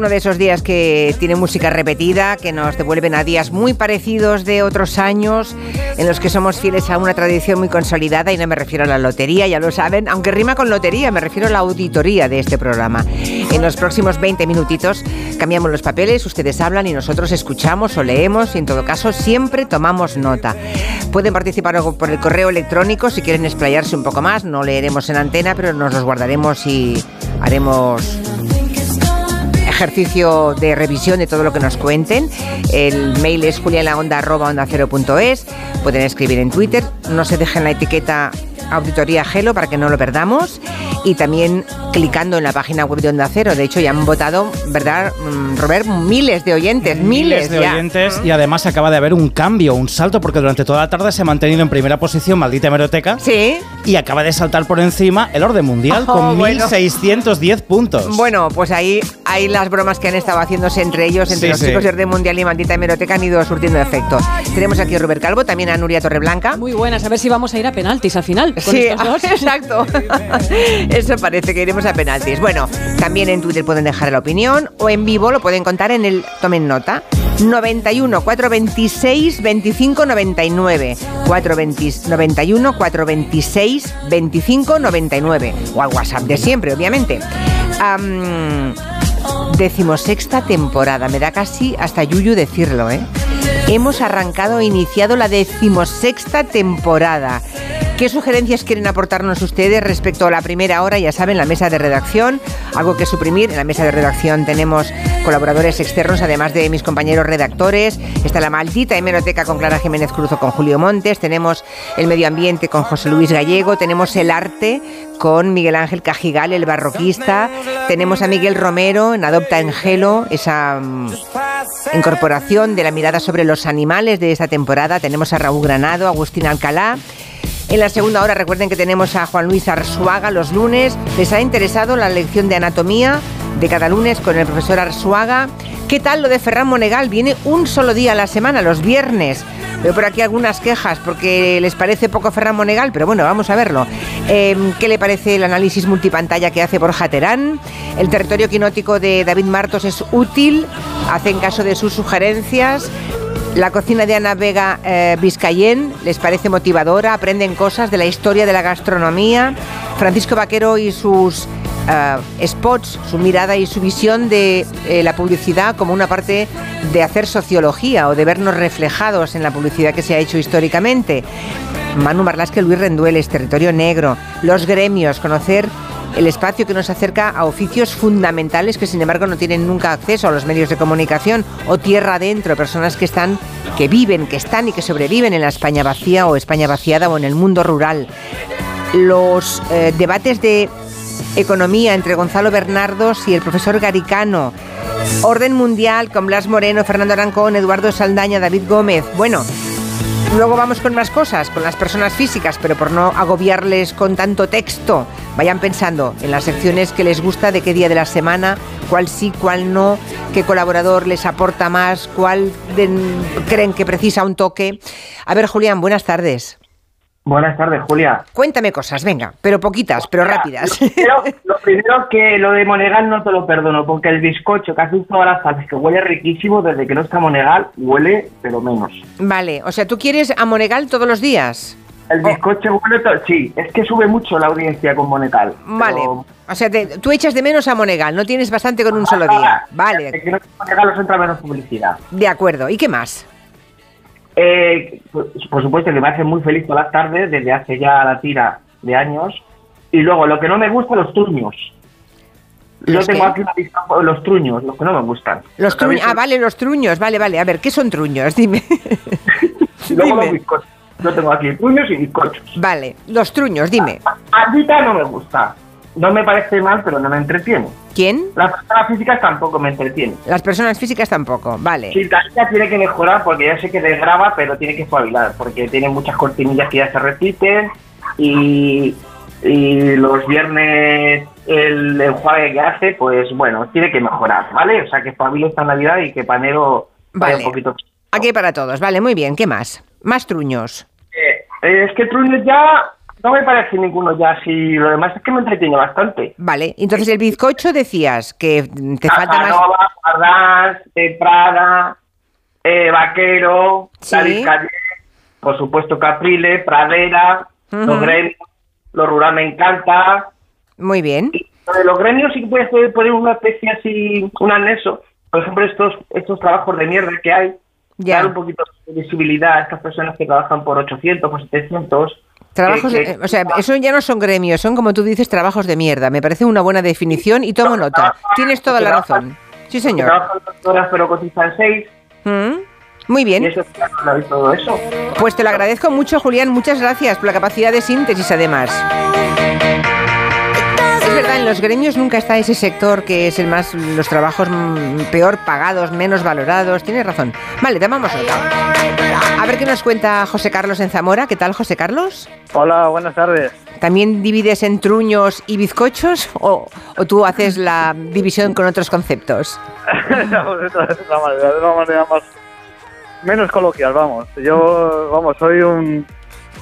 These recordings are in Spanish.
uno de esos días que tiene música repetida, que nos devuelven a días muy parecidos de otros años, en los que somos fieles a una tradición muy consolidada, y no me refiero a la lotería, ya lo saben, aunque rima con lotería, me refiero a la auditoría de este programa. En los próximos 20 minutitos cambiamos los papeles, ustedes hablan y nosotros escuchamos o leemos, y en todo caso siempre tomamos nota. Pueden participar por el correo electrónico si quieren explayarse un poco más, no leeremos en antena, pero nos los guardaremos y haremos ejercicio de revisión de todo lo que nos cuenten. El mail es julianlaonda.onda0.es. Pueden escribir en Twitter. No se dejen la etiqueta Auditoría Gelo para que no lo perdamos y también clicando en la página web de Onda Cero. De hecho, ya han votado, ¿verdad, mm, Robert? Miles de oyentes, miles, de oyentes y además acaba de haber un cambio, un salto, porque durante toda la tarde se ha mantenido en primera posición Maldita Hemeroteca. Sí. Y acaba de saltar por encima el orden mundial con Oh, bueno. 1.610 puntos. Bueno, pues ahí hay las bromas que han estado haciéndose entre ellos, entre Sí, los sí. chicos de Orden Mundial y Maldita Hemeroteca, han ido surtiendo efecto. Tenemos aquí a Robert Calvo, también a Nuria Torreblanca. Muy buenas, a ver si vamos a ir a penaltis al final. Con Sí, estos dos. exacto. Eso parece que iremos a penaltis. Bueno, también en Twitter pueden dejar la opinión o en vivo lo pueden contar en el tomen nota. 91 426 25 99 420 91 426 25 99 o al WhatsApp de siempre, obviamente. Am, decimosexta temporada, me da casi hasta yuyu decirlo, ¿eh? Hemos arrancado e iniciado la decimosexta temporada. ¿Qué sugerencias quieren aportarnos ustedes respecto a la primera hora? Ya saben, la mesa de redacción, algo que suprimir. En la mesa de redacción tenemos colaboradores externos, además de mis compañeros redactores. Está la maldita hemeroteca con Clara Jiménez Cruz o con Julio Montes. Tenemos el medio ambiente con José Luis Gallego. Tenemos el arte con Miguel Ángel Cajigal, el barroquista. Tenemos a Miguel Romero en Adopta Engelo, esa mm, incorporación de la mirada sobre los animales de esta temporada. Tenemos a Raúl Granado, Agustín Alcalá. En la segunda hora recuerden que tenemos a Juan Luis Arzuaga los lunes. ¿Les ha interesado la lección de anatomía de cada lunes con el profesor Arzuaga? ¿Qué tal lo de Ferran Monegal? Viene un solo día a la semana, los viernes. Veo por aquí algunas quejas porque les parece poco Ferran Monegal, pero bueno, vamos a verlo. Eh, ¿Qué le parece el análisis multipantalla que hace Borja Terán? ¿El territorio quinótico de David Martos es útil? ¿Hacen caso de sus sugerencias? La cocina de Ana Vega eh, les parece motivadora, aprenden cosas de la historia de la gastronomía. Francisco Vaquero y sus eh, spots, su mirada y su visión de eh, la publicidad como una parte de hacer sociología o de vernos reflejados en la publicidad que se ha hecho históricamente. Manu Marlasque, Luis Rendueles, Territorio Negro, los gremios, conocer el espacio que nos acerca a oficios fundamentales que sin embargo no tienen nunca acceso a los medios de comunicación o tierra adentro, personas que están, que viven, que están y que sobreviven en la España vacía o España vaciada o en el mundo rural. Los eh, debates de economía entre Gonzalo Bernardos y el profesor Garicano. Orden mundial con Blas Moreno, Fernando Arancón, Eduardo Saldaña, David Gómez. Bueno, Luego vamos con más cosas, con las personas físicas, pero por no agobiarles con tanto texto, vayan pensando en las secciones que les gusta, de qué día de la semana, cuál sí, cuál no, qué colaborador les aporta más, cuál creen que precisa un toque. A ver, Julián, buenas tardes. Buenas tardes, Julia. Cuéntame cosas, venga, pero poquitas, pero rápidas. Lo primero que lo de Monegal no te lo perdono, porque el bizcocho que hace todas las tardes, que huele riquísimo, desde que no está Monegal, huele, pero menos. Vale, o sea, ¿tú quieres a Monegal todos los días? El bizcocho huele todo... Sí, es que sube mucho la audiencia con Monegal. pero- Vale, o sea, te- tú echas de menos a Monegal, no tienes bastante con un solo día. Vale, Desde que no Monegal os entra menos publicidad. de acuerdo. ¿Y qué más? Eh, por, supuesto que me hace muy feliz todas las tardes, desde hace ya la tira de años. Y luego, lo que no me gusta, los truños. Yo ¿Los tengo qué? aquí una lista de los truños, los que no me gustan. Los truños. Ah, vale, los truños. Vale, vale. A ver, ¿qué son truños? Dime. Luego los bizcochos. Yo tengo aquí truños y bizcochos. Vale, los truños, dime. Andita no me gusta. No me parece mal, pero no me entretiene. ¿Quién? Las personas físicas tampoco me entretienen. Las personas físicas tampoco. Vale. Sí, Talía tiene que mejorar porque ya sé que desgraba, pero tiene que espabilar porque tiene muchas cortinillas que ya se repiten y, y los viernes el enjuague que hace, pues bueno, tiene que mejorar, ¿vale? O sea, que espabile esta Navidad y que Panero vaya Vale. un poquito... Aquí para todos. Vale, muy bien. ¿Qué más? Más truños. Eh, es que Truños ya no me parece ninguno ya así. Lo demás es que me entretiene bastante. Vale, entonces el bizcocho decías que te falta más. Pardás, eh, Prada, eh, Vaquero, Sí. Calle, por supuesto Caprile, Pradera, Ujú. los gremios, lo rural me encanta. Muy bien. Y de los gremios sí que puedes poner- poner una especie así, un anexo. Por ejemplo, estos, estos trabajos de mierda que hay, Ya. dar un poquito de visibilidad a estas personas que trabajan por 800, por 700. Trabajos, que- de- que- o sea, eso ya no son gremios, son como tú dices, trabajos de mierda. Me parece una buena definición y tomo nota. Tienes toda la razón. Sí, señor. trabajan dos horas pero cotizan seis. Mm, Muy Y bien. eso, claro, y todo eso. Pues te lo agradezco mucho, Julián. Muchas gracias por la capacidad de síntesis, además. Es verdad, en los gremios nunca está ese sector que es el más, los trabajos peor pagados, menos valorados. Tienes razón. Vale, tomamos nota. A ver qué nos cuenta José Carlos en Zamora. ¿Qué tal, José Carlos? Hola, buenas tardes. ¿También divides en truños y bizcochos o, o tú haces la división con otros conceptos? de una manera, de una manera más menos coloquial, vamos. Yo, vamos, soy un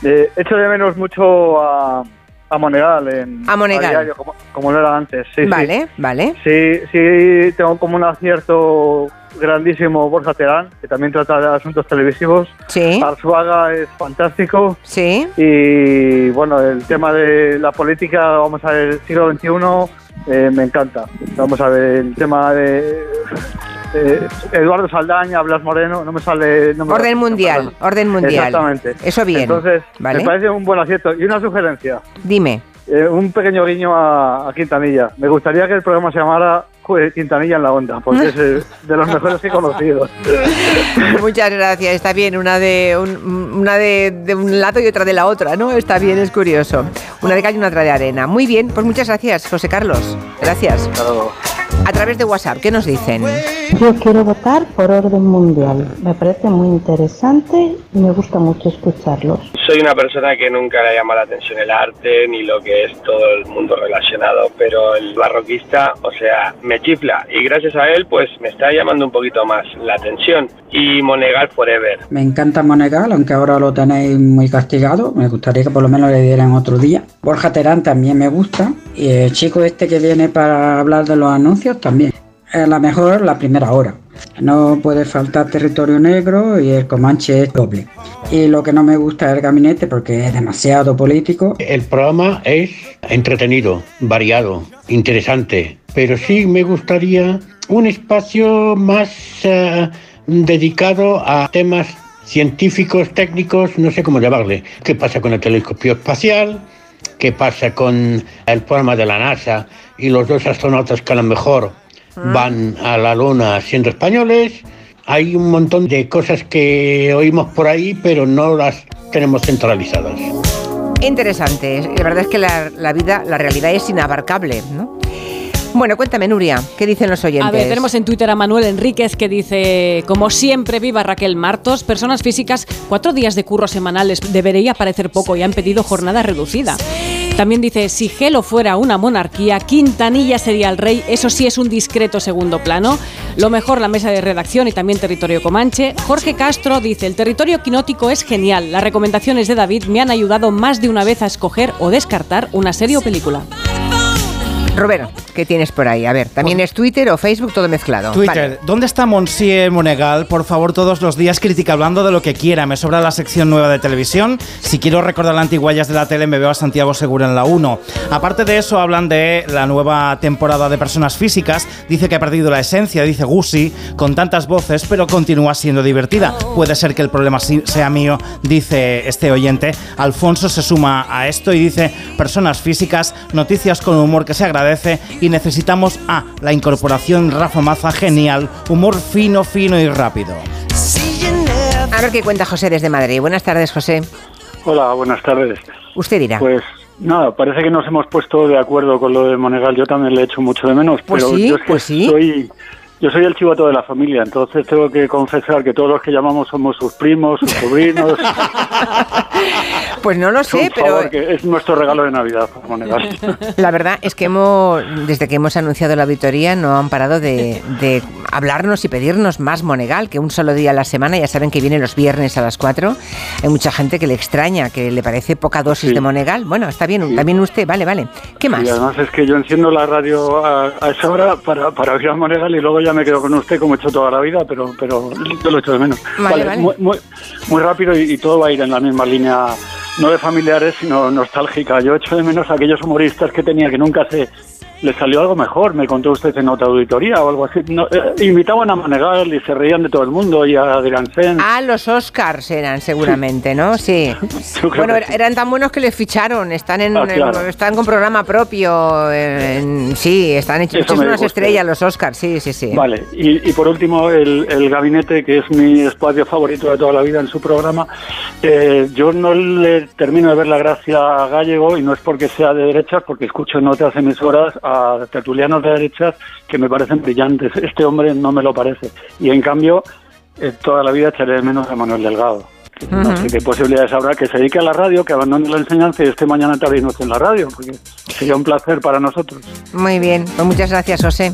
eh, echo de menos mucho a, a Monegal en A Monegal. diario, como, como lo era antes. Sí, sí. vale, vale. Sí, sí, tengo como un acierto grandísimo Borja Terán, que también trata de asuntos televisivos. Sí, Arzuaga es fantástico. sí. Y bueno, el tema de la política, vamos a ver, el siglo XXI, eh, me encanta. Vamos a ver, el tema de eh, Eduardo Saldaña, Blas Moreno, no me sale... no me- Orden mundial, orden mundial. Exactamente. Eso bien. Entonces, ¿vale? me parece un buen acierto. Y una sugerencia, Dime. eh, un pequeño guiño a, a Quintanilla. Me gustaría que el programa se llamara Quintanilla en la Onda, porque es de los mejores que he conocido. Muchas gracias. Está bien, una de un, una de, de un lado y otra de la otra, ¿no? Está bien, es curioso. Una de cal y una otra de arena. Muy bien, pues muchas gracias, José Carlos. Gracias. A través de WhatsApp, ¿qué nos dicen? Yo quiero votar por orden mundial. Me parece muy interesante y me gusta mucho escucharlos. Soy una persona que nunca le llama la atención el arte ni lo que es todo el mundo relacionado, pero el barroquista, o sea, me chifla y gracias a él pues me está llamando un poquito más la atención. Y Monegal Forever. Me encanta Monegal, aunque ahora lo tenéis muy castigado. Me gustaría que por lo menos le dieran otro día. Borja Terán también me gusta. Y el chico este que viene para hablar de los anuncios también. A la mejor la primera hora. No puede faltar territorio negro y el Comanche es doble. Y lo que no me gusta es el gabinete porque es demasiado político. El programa es entretenido, variado, interesante, pero sí me gustaría un espacio más eh, dedicado a temas científicos, técnicos, no sé cómo llamarle. ¿Qué pasa con el telescopio espacial? ¿Qué pasa con el programa de la NASA y los dos astronautas que a lo mejor van a la Luna siendo españoles? Hay un montón de cosas que oímos por ahí, pero no las tenemos centralizadas. Interesante. La verdad es que la, la vida, la realidad es inabarcable, ¿no? Bueno, cuéntame, Nuria, ¿qué dicen los oyentes? A ver, tenemos en Twitter a Manuel Enríquez que dice, como siempre, viva Raquel Martos, personas físicas, cuatro días de curro semanales debería parecer poco y han pedido jornada reducida. También dice, si Gelo fuera una monarquía, Quintanilla sería el rey, eso sí es un discreto segundo plano. Lo mejor, la mesa de redacción y también territorio Comanche. Jorge Castro dice, el territorio quinótico es genial, las recomendaciones de David me han ayudado más de una vez a escoger o descartar una serie o película. Roberto, ¿qué tienes por ahí? A ver, ¿también es Twitter o Facebook todo mezclado? Twitter, Vale. ¿dónde está Monsieur Monegal? Por favor, todos los días critica hablando de lo que quiera. Me sobra la sección nueva de televisión. Si quiero recordar las antiguallas de la tele, me veo a Santiago Segura en la 1. Aparte de eso, hablan de la nueva temporada de personas físicas. Dice que ha perdido la esencia, dice Gusi, con tantas voces, pero continúa siendo divertida. Puede ser que el problema sea mío, dice este oyente. Alfonso se suma a esto y dice, personas físicas, noticias con humor que se agradece y necesitamos a la incorporación Rafa Maza, genial, humor fino, fino y rápido. A ver qué cuenta José desde Madrid. Buenas tardes, José. Hola, buenas tardes. Usted dirá. Pues nada, parece que nos hemos puesto de acuerdo con lo de Monegal. Yo también le echo mucho de menos, Pues pero sí, yo es que pues sí. soy yo soy el chivato de la familia, entonces tengo que confesar que todos los que llamamos somos sus primos, sus sobrinos. Pues no lo sé, pero favor, que es nuestro regalo de Navidad, Monegal. la verdad es que hemos, desde que hemos anunciado la auditoría, no han parado de, de hablarnos y pedirnos más Monegal, que un solo día a la semana, ya saben que viene los viernes a las 4. Hay mucha gente que le extraña, que le parece poca dosis Sí. de Monegal. Bueno, está bien, también usted, vale, vale. ¿Qué más? Y además es que yo enciendo la radio a, a esa hora para, para oír a Monegal y luego ya me quedo con usted como he hecho toda la vida, pero, pero yo lo echo de menos. Vale, vale. Muy, muy, muy rápido y, y todo va a ir en la misma línea, no de familiares, sino nostálgica. Yo echo de menos a aquellos humoristas que tenía que nunca se le salió algo mejor, me contó usted en otra auditoría o algo así. No, eh, invitaban a Monegal y se reían de todo el mundo y a Adrián Sen. Ah, los Oscars eran seguramente, ¿no? Sí. Bueno, er- eran tan buenos que les ficharon, están en, Ah, claro. en- están con programa propio, en- sí, están hechos, me unas estrellas los Oscars, sí, sí, sí. Vale, y, y por último, el, el gabinete, que es mi espacio favorito de toda la vida en su programa, eh, yo no le termino de ver la gracia a Gallego y no es porque sea de derechas, porque escucho en otras emisoras a tertulianos de derechas que me parecen brillantes. Este hombre no me lo parece. Y en cambio, eh, toda la vida echaré de menos a Manuel Delgado. No sé qué posibilidades habrá que se dedique a la radio, que abandone la enseñanza y esté mañana tarde y noche en la radio, porque sería un placer para nosotros. Muy bien, pues muchas gracias, José.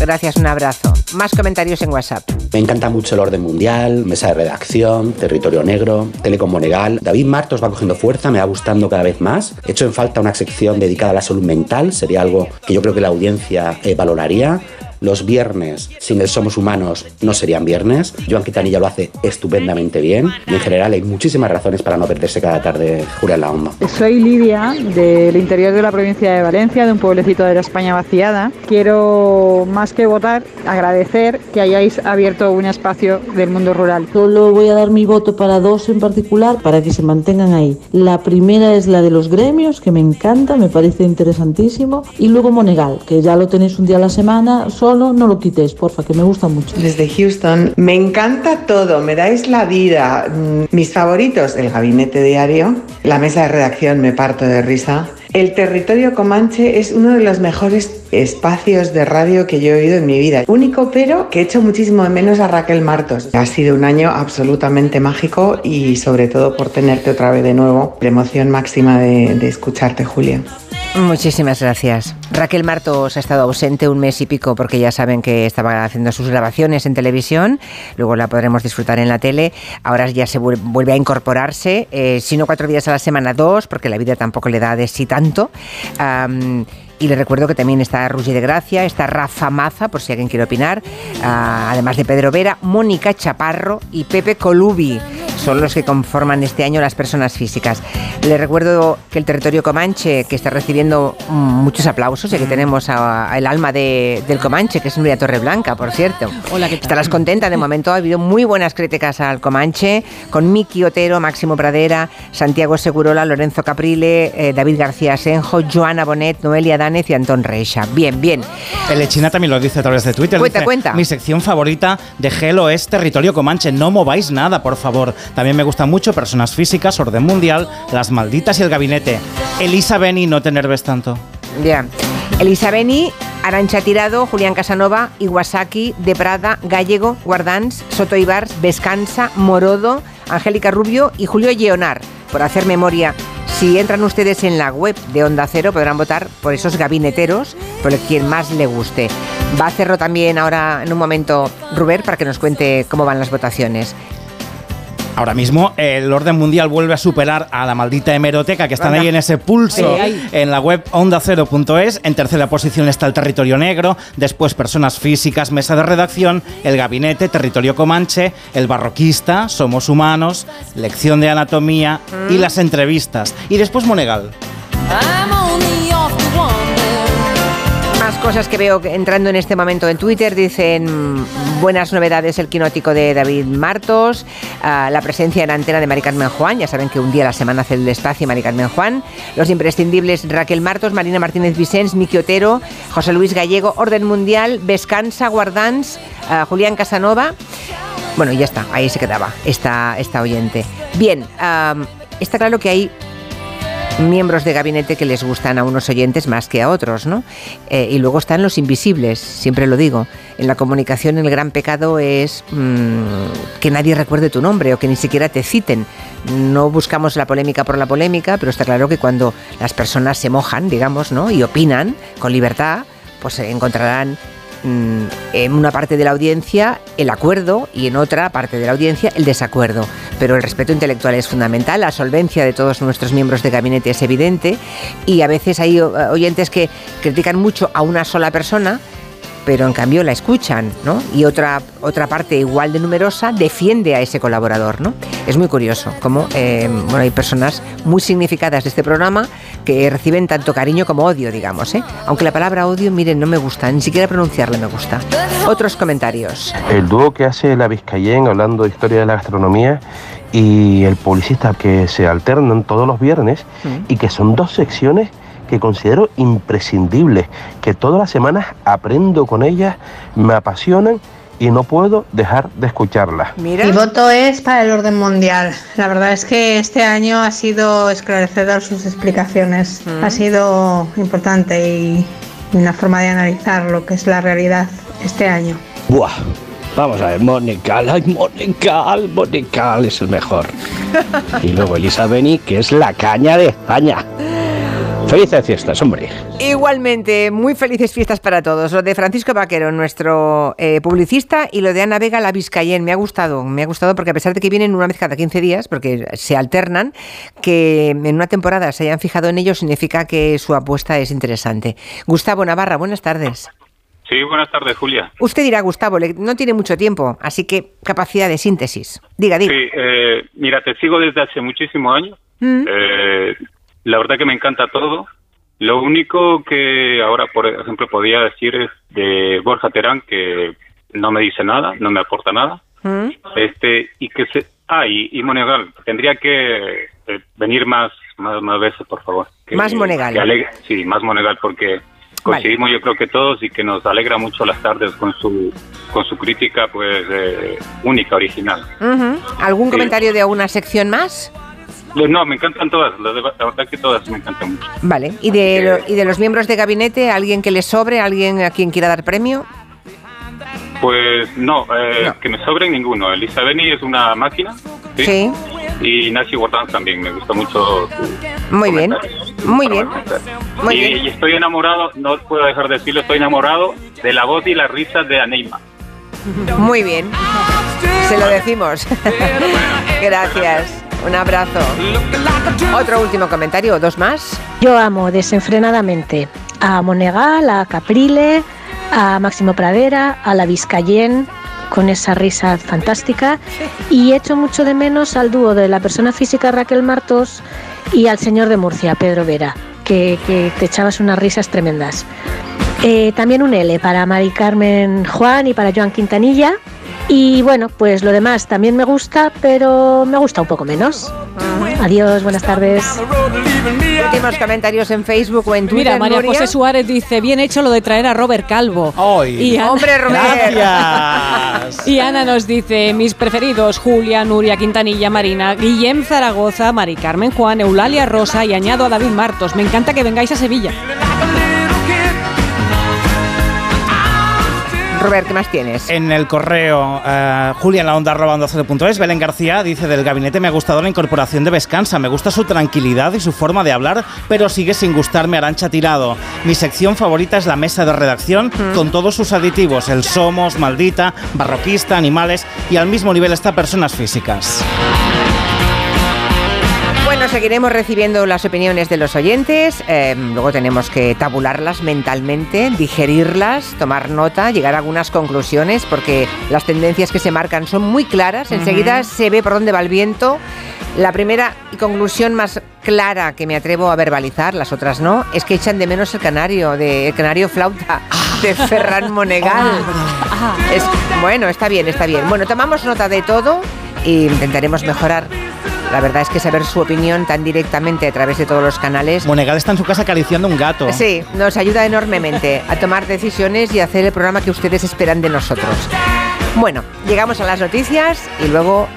Gracias, un abrazo. Más comentarios en WhatsApp. Me encanta mucho el orden mundial, mesa de redacción, territorio negro, Telecom Monegal. David Martos va cogiendo fuerza, me va gustando cada vez más. He hecho en falta una sección dedicada a la salud mental, sería algo que yo creo que la audiencia eh, valoraría. Los viernes, sin el Somos Humanos, no serían viernes. Joan Quitanilla lo hace estupendamente bien. Y en general hay muchísimas razones para no perderse cada tarde Julia en la Onda. Soy Lidia, del interior de la provincia de Valencia, de un pueblecito de la España vaciada. Quiero, más que votar, agradecer que hayáis abierto un espacio del mundo rural. Solo voy a dar mi voto para dos en particular para que se mantengan ahí. La primera es la de los gremios, que me encanta, me parece interesantísimo. Y luego Monegal, que ya lo tenéis un día a la semana, solo no lo quitéis, porfa, que me gusta mucho. Desde Houston, me encanta todo, me dais la vida. Mm, Mis favoritos, el gabinete diario, la mesa de redacción, me parto de risa. El territorio Comanche es uno de los mejores espacios de radio que yo he oído en mi vida. Único pero que echo muchísimo de menos a Raquel Martos. Ha sido un año absolutamente mágico y sobre todo por tenerte otra vez de nuevo. La emoción máxima de, escucharte, Julia. Muchísimas gracias. Raquel Martos ha estado ausente un mes y pico porque ya saben que estaba haciendo sus grabaciones en televisión, luego la podremos disfrutar en la tele, ahora ya se vuel- vuelve a incorporarse, eh, si no cuatro días a la semana, dos, porque la vida tampoco le da de sí tanto. Y le recuerdo que también está Rugi de Gracia, está Rafa Maza, por si alguien quiere opinar, ah, además de Pedro Vera, Mónica Chaparro y Pepe Colubi. Son los que conforman este año las personas físicas. Le recuerdo que el territorio Comanche, que está recibiendo muchos aplausos, y que tenemos a- a el alma de- del Comanche, que es Nuria Torreblanca, por cierto. Hola, ¿qué tal? Estarás contenta, de momento ha habido muy buenas críticas al Comanche, con Miki Otero, Máximo Pradera, Santiago Segurola, Lorenzo Caprile, eh, David García Asenjo, Joana Bonet, Noelia Danez y Antón Reixa. Bien, bien. El Echina también lo dice a través de Twitter. Cuenta, dice, cuenta. Mi sección favorita de Gelo es Territorio Comanche. No mováis nada, por favor. También me gustan mucho Personas Físicas, Orden Mundial, Las Malditas y El Gabinete. Elisa Beni, no te enerves tanto. Ya. Elisa Beni, Arancha Tirado, Julián Casanova, Iwasaki, De Prada, Gallego, Guardans, Soto Ibars, Vescansa, Morodo, Angélica Rubio y Julio Lleonar, por hacer memoria. Si entran ustedes en la web de Onda Cero podrán votar por esos gabineteros, por quien más le guste. Va a hacerlo también ahora en un momento Ruber para que nos cuente cómo van las votaciones. Ahora mismo el orden mundial vuelve a superar a la maldita hemeroteca que están Anda. ahí en ese pulso Ay, ay. en la web ondacero.es. En tercera posición está el territorio negro, después personas físicas, mesa de redacción, el gabinete, territorio comanche, el barroquista, somos humanos, lección de anatomía y Mm. las entrevistas. Y después Monegal. Más cosas que veo que entrando en este momento en Twitter. Dicen buenas novedades el quinótico de David Martos, ah, la presencia en antena de Mari Carmen Juan. Ya saben que un día a la semana hace el espacio Mari Carmen Juan. Los imprescindibles Raquel Martos, Marina Martínez Vicens, Miki Otero, José Luis Gallego, Orden Mundial, Vescansa, Guardans, ah, Julián Casanova. Bueno, ya está, ahí se quedaba esta, esta oyente. Bien, am, está claro que hay miembros de gabinete que les gustan a unos oyentes más que a otros, ¿no? Eh, y luego están los invisibles, siempre lo digo. En la comunicación el gran pecado es mm, que nadie recuerde tu nombre o que ni siquiera te citen. No buscamos la polémica por la polémica, pero está claro que cuando las personas se mojan, digamos, ¿no? Y opinan con libertad, pues encontrarán mm, en una parte de la audiencia el acuerdo y en otra parte de la audiencia el desacuerdo. Pero el respeto intelectual es fundamental, la solvencia de todos nuestros miembros de gabinete es evidente y a veces hay o- oyentes que critican mucho a una sola persona pero en cambio la escuchan, ¿no? Y otra, otra parte igual de numerosa defiende a ese colaborador, ¿no? Es muy curioso cómo eh, bueno, hay personas muy significadas de este programa que reciben tanto cariño como odio, digamos, ¿eh? Aunque la palabra odio, miren, no me gusta, ni siquiera pronunciarla me gusta. Otros comentarios. El dúo que hace la Vizcayen hablando de historia de la gastronomía y el publicista que se alternan todos los viernes y que son dos secciones que considero imprescindibles, que todas las semanas aprendo con ellas, me apasionan y no puedo dejar de escucharlas. Mi voto es para el orden mundial. La verdad es que este año ha sido esclarecedor sus explicaciones. Ha sido importante y una forma de analizar lo que es la realidad este año. Buah. Vamos a ver, Monegal, ay, Monegal es el mejor. Y luego Elisa Beni, que es la caña de España. Felices fiestas, hombre. Igualmente, muy felices fiestas para todos. Lo de Francisco Vaquero, nuestro eh, publicista, y lo de Ana Vega, la Vizcayen. Me ha gustado, me ha gustado porque a pesar de que vienen una vez cada 15 días, porque se alternan, que en una temporada se hayan fijado en ellos significa que su apuesta es interesante. Gustavo Navarra, buenas tardes. Sí, buenas tardes, Julia. Usted dirá, Gustavo, le- no tiene mucho tiempo, así que capacidad de síntesis. Diga, diga. Sí, eh, mira, te sigo desde hace muchísimos años. Mm. Eh, la verdad que me encanta todo. Lo único que ahora, por ejemplo, podía decir es de Borja Terán, que no me dice nada, no me aporta nada. ¿Mm? Este, y que se. Ah, y, y Monegal, tendría que eh, venir más, más, más veces, por favor. Que- Más Monegal. alegre- sí, más Monegal, porque coincidimos yo creo que todos y que nos alegra mucho las tardes con su, con su crítica, pues, eh, única, original. ¿Algún Sí. comentario de alguna sección más? Pues No, me encantan todas, la, verdad que todas me encantan mucho. Vale. ¿Y de, ¿Y de los miembros de gabinete, alguien que le sobre, alguien a quien quiera dar premio? Pues no, eh, que me sobren ninguno. Elisa Beni es una máquina. Sí. Sí. Y Nancy Wardán también, me gusta mucho Muy bien. Muy bien. Muy y, bien. y estoy enamorado, no puedo dejar de decirlo, estoy enamorado de la voz y la risa de Aneima. Muy bien. Se lo decimos. Gracias. Un abrazo. Otro último comentario, dos más. Yo amo desenfrenadamente a Monegal, a Caprile, a Máximo Pradera, a la Vizcayen con esa risa fantástica y echo mucho de menos al dúo de la persona física Raquel Martos y al señor de Murcia, Pedro Vera, que, que te echabas unas risas tremendas. Eh, también un L para Mari Carmen Juan y para Joan Quintanilla. Y bueno, pues lo demás también me gusta, pero me gusta un poco menos. Adiós, buenas tardes. Últimos comentarios en Facebook o en Twitter. Mira, María. José Suárez dice, bien hecho lo de traer a Robert Calvo. Y Ana- Hombre, Robert. Y Ana nos dice, mis preferidos, Julia, Nuria, Quintanilla, Marina, Guillem Zaragoza, Mari Carmen Juan, Eulalia Rosa y añado a David Martos. Me encanta que vengáis a Sevilla. Robert, ¿qué más tienes? En el correo, eh, Julia en la onda arroba es, Belén García dice, del gabinete me ha gustado la incorporación de Vescansa, me gusta su tranquilidad y su forma de hablar, pero sigue sin gustarme Arancha Tirado. Mi sección favorita es la mesa de redacción, con todos sus aditivos, el Somos, Maldita, Barroquista, Animales, y al mismo nivel está Personas Físicas. Bueno, seguiremos recibiendo las opiniones de los oyentes. eh, luego tenemos que tabularlas mentalmente, digerirlas, tomar nota, llegar a algunas conclusiones, porque las tendencias que se marcan son muy claras. Enseguida se ve por dónde va el viento. La primera conclusión más clara que me atrevo a verbalizar, las otras no, es que echan de menos el canario, de, el canario flauta de Ferran Monegal. Es, bueno, está bien, está bien. Bueno, tomamos nota de todo e intentaremos mejorar. La verdad es que saber su opinión tan directamente a través de todos los canales. Monegal está en su casa acariciando un gato. Sí, nos ayuda enormemente a tomar decisiones y a hacer el programa que ustedes esperan de nosotros. Bueno, llegamos a las noticias y luego